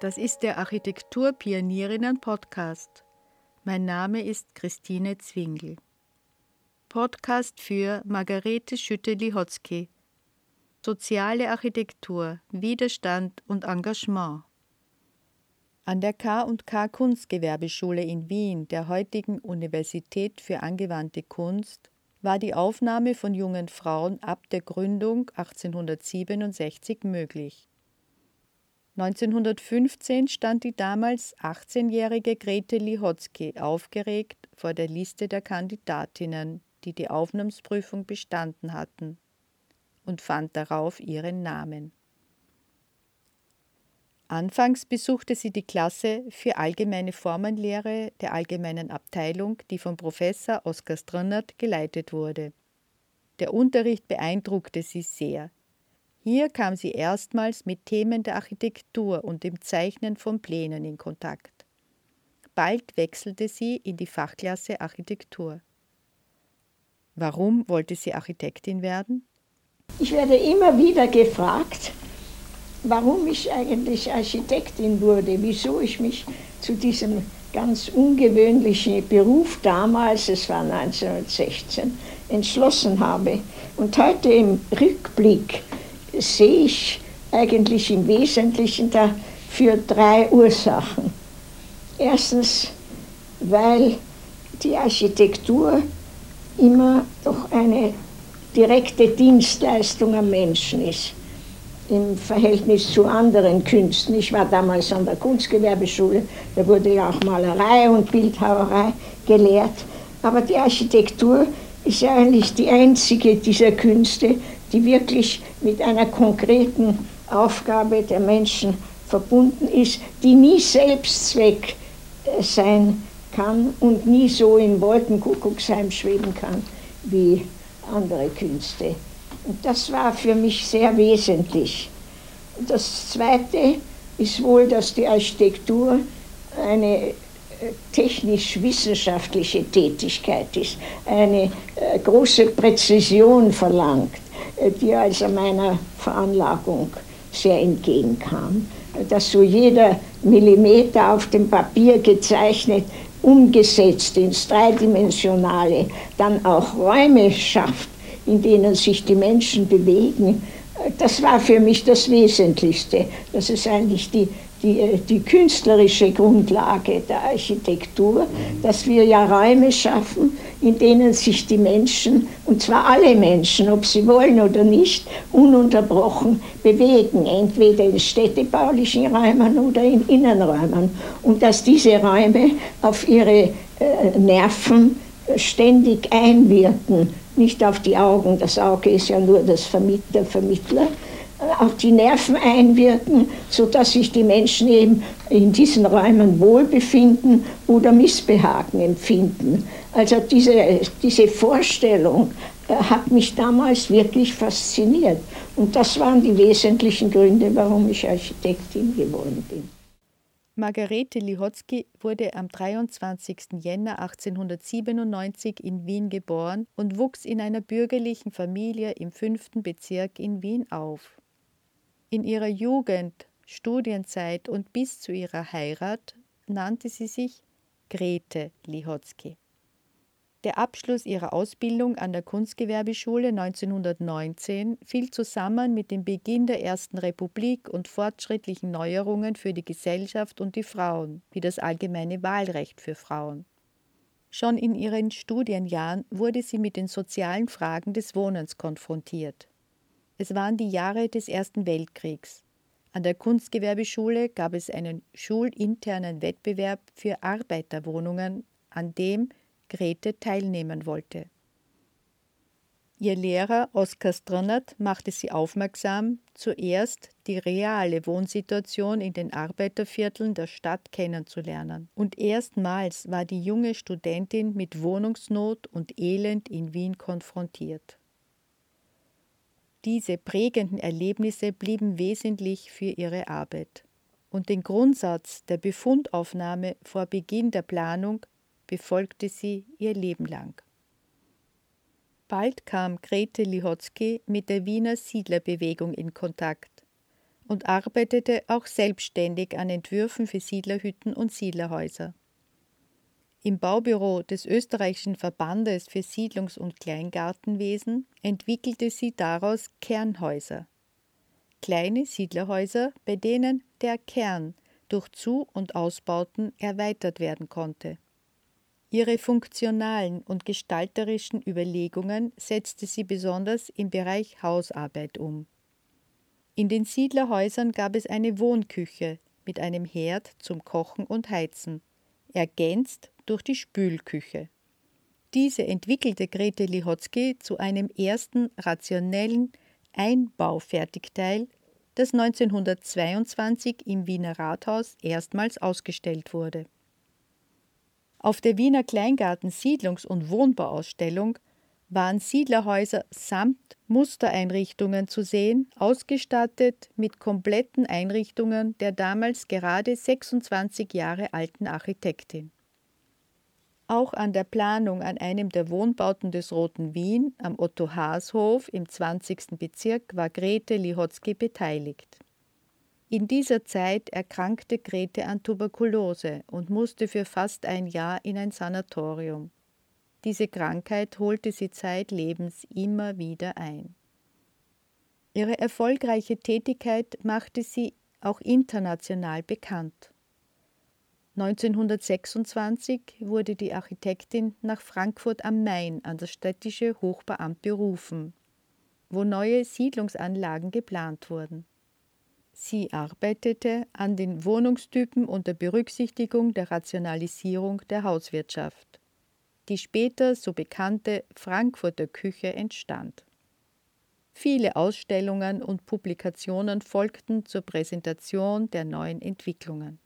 Das ist der Architekturpionierinnen-Podcast. Mein Name ist Christine Zwingel. Podcast für Margarete Schütte-Lihotzky. Soziale Architektur, Widerstand und Engagement. An der K&K Kunstgewerbeschule in Wien, der heutigen Universität für angewandte Kunst, war die Aufnahme von jungen Frauen ab der Gründung 1867 möglich. 1915 stand die damals 18-jährige Grete Lihotzky aufgeregt vor der Liste der Kandidatinnen, die die Aufnahmsprüfung bestanden hatten, und fand darauf ihren Namen. Anfangs besuchte sie die Klasse für allgemeine Formenlehre der allgemeinen Abteilung, die von Professor Oskar Strönnert geleitet wurde. Der Unterricht beeindruckte sie sehr. Hier kam sie erstmals mit Themen der Architektur und dem Zeichnen von Plänen in Kontakt. Bald wechselte sie in die Fachklasse Architektur. Warum wollte sie Architektin werden? Ich werde immer wieder gefragt, warum ich eigentlich Architektin wurde, wieso ich mich zu diesem ganz ungewöhnlichen Beruf damals, es war 1916, entschlossen habe. Und heute im Rückblick sehe ich eigentlich im Wesentlichen dafür drei Ursachen. Erstens, weil die Architektur immer doch eine direkte Dienstleistung am Menschen ist im Verhältnis zu anderen Künsten. Ich war damals an der Kunstgewerbeschule, da wurde ja auch Malerei und Bildhauerei gelehrt. Aber die Architektur ist ja eigentlich die einzige dieser Künste, die wirklich mit einer konkreten Aufgabe der Menschen verbunden ist, die nie Selbstzweck äh, sein kann und nie so in Wolkenkuckucksheim schweben kann wie andere Künste. Und das war für mich sehr wesentlich. Das Zweite ist wohl, dass die Architektur eine äh, technisch-wissenschaftliche Tätigkeit ist, eine äh, große Präzision verlangt, die also meiner Veranlagung sehr entgegenkam. Dass so jeder Millimeter auf dem Papier gezeichnet, umgesetzt ins Dreidimensionale, dann auch Räume schafft, in denen sich die Menschen bewegen, das war für mich das Wesentlichste. Das ist eigentlich die, die, die künstlerische Grundlage der Architektur, dass wir ja Räume schaffen, in denen sich die Menschen, und zwar alle Menschen, ob sie wollen oder nicht, ununterbrochen bewegen, entweder in städtebaulichen Räumen oder in Innenräumen. Und dass diese Räume auf ihre äh, Nerven ständig einwirken. Nicht auf die Augen, das Auge ist ja nur das Vermittler, Vermittler, auf die Nerven einwirken, sodass sich die Menschen eben in diesen Räumen wohlbefinden oder Missbehagen empfinden. Also diese, diese Vorstellung äh, hat mich damals wirklich fasziniert. Und das waren die wesentlichen Gründe, warum ich Architektin geworden bin. Margarete Lihotzky wurde am 23. Jänner 1897 in Wien geboren und wuchs in einer bürgerlichen Familie im fünften Bezirk in Wien auf. In ihrer Jugend, Studienzeit und bis zu ihrer Heirat nannte sie sich Grete Lihotzky. Der Abschluss ihrer Ausbildung an der Kunstgewerbeschule 1919 fiel zusammen mit dem Beginn der Ersten Republik und fortschrittlichen Neuerungen für die Gesellschaft und die Frauen, wie das allgemeine Wahlrecht für Frauen. Schon in ihren Studienjahren wurde sie mit den sozialen Fragen des Wohnens konfrontiert. Es waren die Jahre des Ersten Weltkriegs. An der Kunstgewerbeschule gab es einen schulinternen Wettbewerb für Arbeiterwohnungen, an dem Grete teilnehmen wollte. Ihr Lehrer Oskar Stronnert machte sie aufmerksam, zuerst die reale Wohnsituation in den Arbeitervierteln der Stadt kennenzulernen. Und erstmals war die junge Studentin mit Wohnungsnot und Elend in Wien konfrontiert. Diese prägenden Erlebnisse blieben wesentlich für ihre Arbeit. Und den Grundsatz der Befundaufnahme vor Beginn der Planung befolgte sie ihr Leben lang. Bald kam Grete Lihotzky mit der Wiener Siedlerbewegung in Kontakt. und arbeitete auch selbstständig an Entwürfen für Siedlerhütten und Siedlerhäuser. Im Baubüro des österreichischen Verbandes für Siedlungs- und Kleingartenwesen entwickelte sie daraus Kernhäuser. Kleine Siedlerhäuser, bei denen der Kern durch Zu- und Ausbauten erweitert werden konnte. Ihre funktionalen und gestalterischen Überlegungen setzte sie besonders im Bereich Hausarbeit um. In den Siedlerhäusern gab es eine Wohnküche mit einem Herd zum Kochen und Heizen, ergänzt durch die Spülküche. Diese entwickelte Grete Lihotzky zu einem ersten rationellen Einbaufertigteil, das 1922 im Wiener Rathaus erstmals ausgestellt wurde. Auf der Wiener Kleingarten Siedlungs- und Wohnbauausstellung waren Siedlerhäuser samt Mustereinrichtungen zu sehen, ausgestattet mit kompletten Einrichtungen der damals gerade 26 Jahre alten Architektin. Auch an der Planung an einem der Wohnbauten des Roten Wien am Otto-Haas-Hof im 20. Bezirk war Grete Lihotzky beteiligt. In dieser Zeit erkrankte Grete an Tuberkulose und musste für fast ein Jahr in ein Sanatorium. Diese Krankheit holte sie zeitlebens immer wieder ein. Ihre erfolgreiche Tätigkeit machte sie auch international bekannt. 1926 wurde die Architektin nach Frankfurt am Main an das städtische Hochbeamt berufen, wo neue Siedlungsanlagen geplant wurden. Sie arbeitete an den Wohnungstypen unter Berücksichtigung der Rationalisierung der Hauswirtschaft die später so bekannte Frankfurter Küche entstand. Viele Ausstellungen und Publikationen folgten zur Präsentation der neuen Entwicklungen.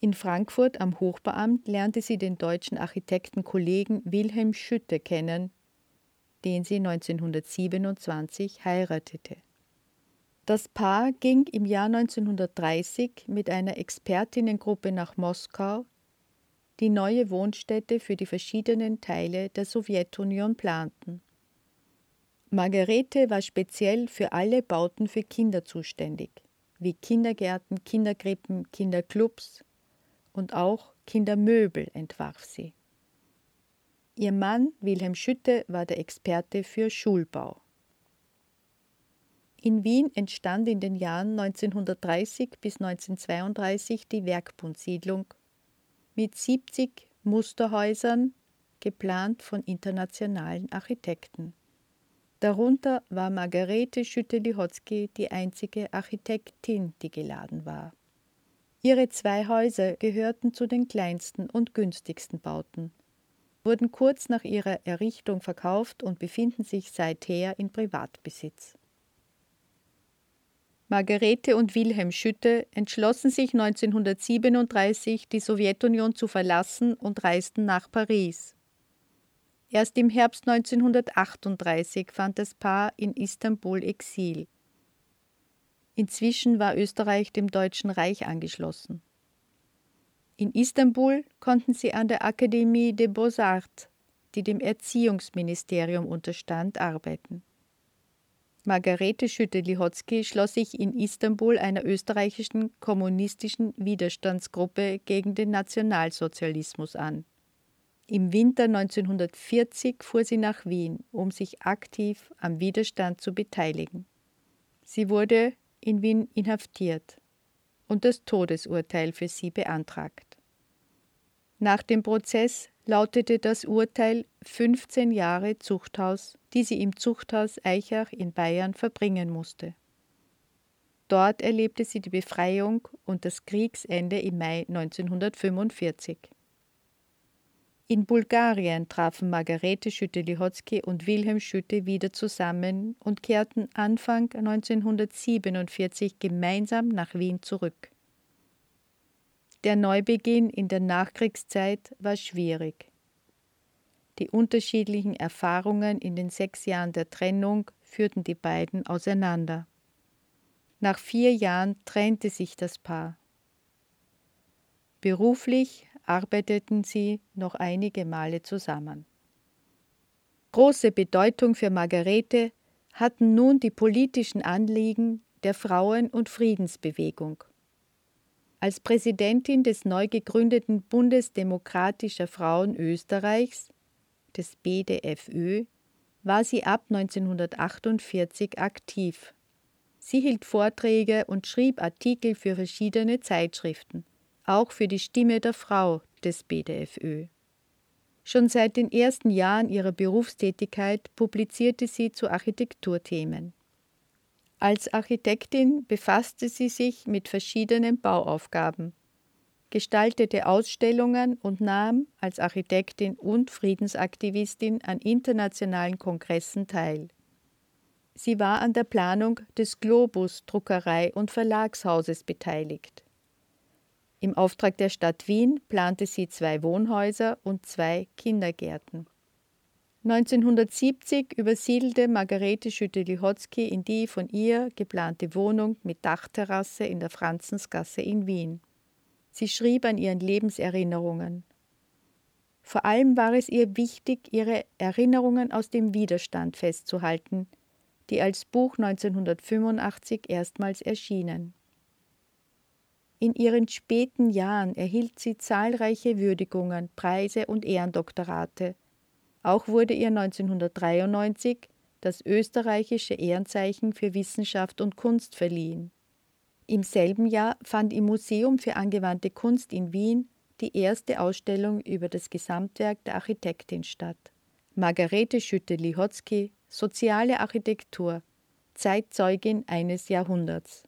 In Frankfurt am Hochbeamt lernte sie den deutschen Architektenkollegen Wilhelm Schütte kennen, den sie 1927 heiratete. Das Paar ging im Jahr 1930 mit einer Expertinnengruppe nach Moskau, die neue Wohnstätte für die verschiedenen Teile der Sowjetunion planten. Margarete war speziell für alle Bauten für Kinder zuständig, wie Kindergärten, Kinderkrippen, Kinderclubs und auch Kindermöbel entwarf sie. Ihr Mann Wilhelm Schütte war der Experte für Schulbau. In Wien entstand in den Jahren 1930 bis 1932 die Werkbundsiedlung mit 70 Musterhäusern, geplant von internationalen Architekten. Darunter war Margarete Schütte-Lihotzky die einzige Architektin, die geladen war. Ihre zwei Häuser gehörten zu den kleinsten und günstigsten Bauten, wurden kurz nach ihrer Errichtung verkauft und befinden sich seither in Privatbesitz. Margarete und Wilhelm Schütte entschlossen sich 1937, die Sowjetunion zu verlassen und reisten nach Paris. Erst im Herbst 1938 fand das Paar in Istanbul Exil. Inzwischen war Österreich dem Deutschen Reich angeschlossen. In Istanbul konnten sie an der Akademie des Beaux-Arts, die dem Erziehungsministerium unterstand, arbeiten. Margarete Schütte-Lihotzky schloss sich in Istanbul einer österreichischen kommunistischen Widerstandsgruppe gegen den Nationalsozialismus an. Im Winter 1940 fuhr sie nach Wien, um sich aktiv am Widerstand zu beteiligen. Sie wurde in Wien inhaftiert und das Todesurteil für sie beantragt. Nach dem Prozess lautete das Urteil 15 Jahre Zuchthaus, die sie im Zuchthaus Eichach in Bayern verbringen musste. Dort erlebte sie die Befreiung und das Kriegsende im Mai 1945. In Bulgarien trafen Margarete Schütte-Lihotzky und Wilhelm Schütte wieder zusammen und kehrten Anfang 1947 gemeinsam nach Wien zurück. Der Neubeginn in der Nachkriegszeit war schwierig. Die unterschiedlichen Erfahrungen in den sechs Jahren der Trennung führten die beiden auseinander. Nach vier Jahren trennte sich das Paar. Beruflich arbeiteten sie noch einige Male zusammen. Große Bedeutung für Margarete hatten nun die politischen Anliegen der Frauen- und Friedensbewegung. Als Präsidentin des neu gegründeten Bundes demokratischer Frauen Österreichs, des BDFÖ, war sie ab 1948 aktiv. Sie hielt Vorträge und schrieb Artikel für verschiedene Zeitschriften, auch für die Stimme der Frau des BDFÖ. Schon seit den ersten Jahren ihrer Berufstätigkeit publizierte sie zu Architekturthemen. Als Architektin befasste sie sich mit verschiedenen Bauaufgaben, gestaltete Ausstellungen und nahm als Architektin und Friedensaktivistin an internationalen Kongressen teil. Sie war an der Planung des Globus Druckerei und Verlagshauses beteiligt. Im Auftrag der Stadt Wien plante sie zwei Wohnhäuser und zwei Kindergärten. 1970 übersiedelte Margarete Schütte-Lihotzky in die von ihr geplante Wohnung mit Dachterrasse in der Franzensgasse in Wien. Sie schrieb an ihren Lebenserinnerungen. Vor allem war es ihr wichtig, ihre Erinnerungen aus dem Widerstand festzuhalten, die als Buch 1985 erstmals erschienen. In ihren späten Jahren erhielt sie zahlreiche Würdigungen, Preise und Ehrendoktorate. Auch wurde ihr 1993 das österreichische Ehrenzeichen für Wissenschaft und Kunst verliehen. Im selben Jahr fand im Museum für angewandte Kunst in Wien die erste Ausstellung über das Gesamtwerk der Architektin statt. Margarete Schütte-Lihotzky, Soziale Architektur, Zeitzeugin eines Jahrhunderts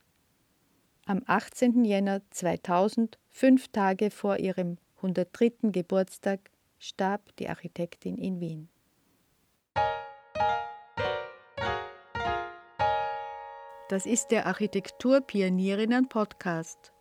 am 18. Jänner 2000, fünf Tage vor ihrem 103. Geburtstag, starb die Architektin in Wien. Das ist der Architekturpionierinnen Podcast.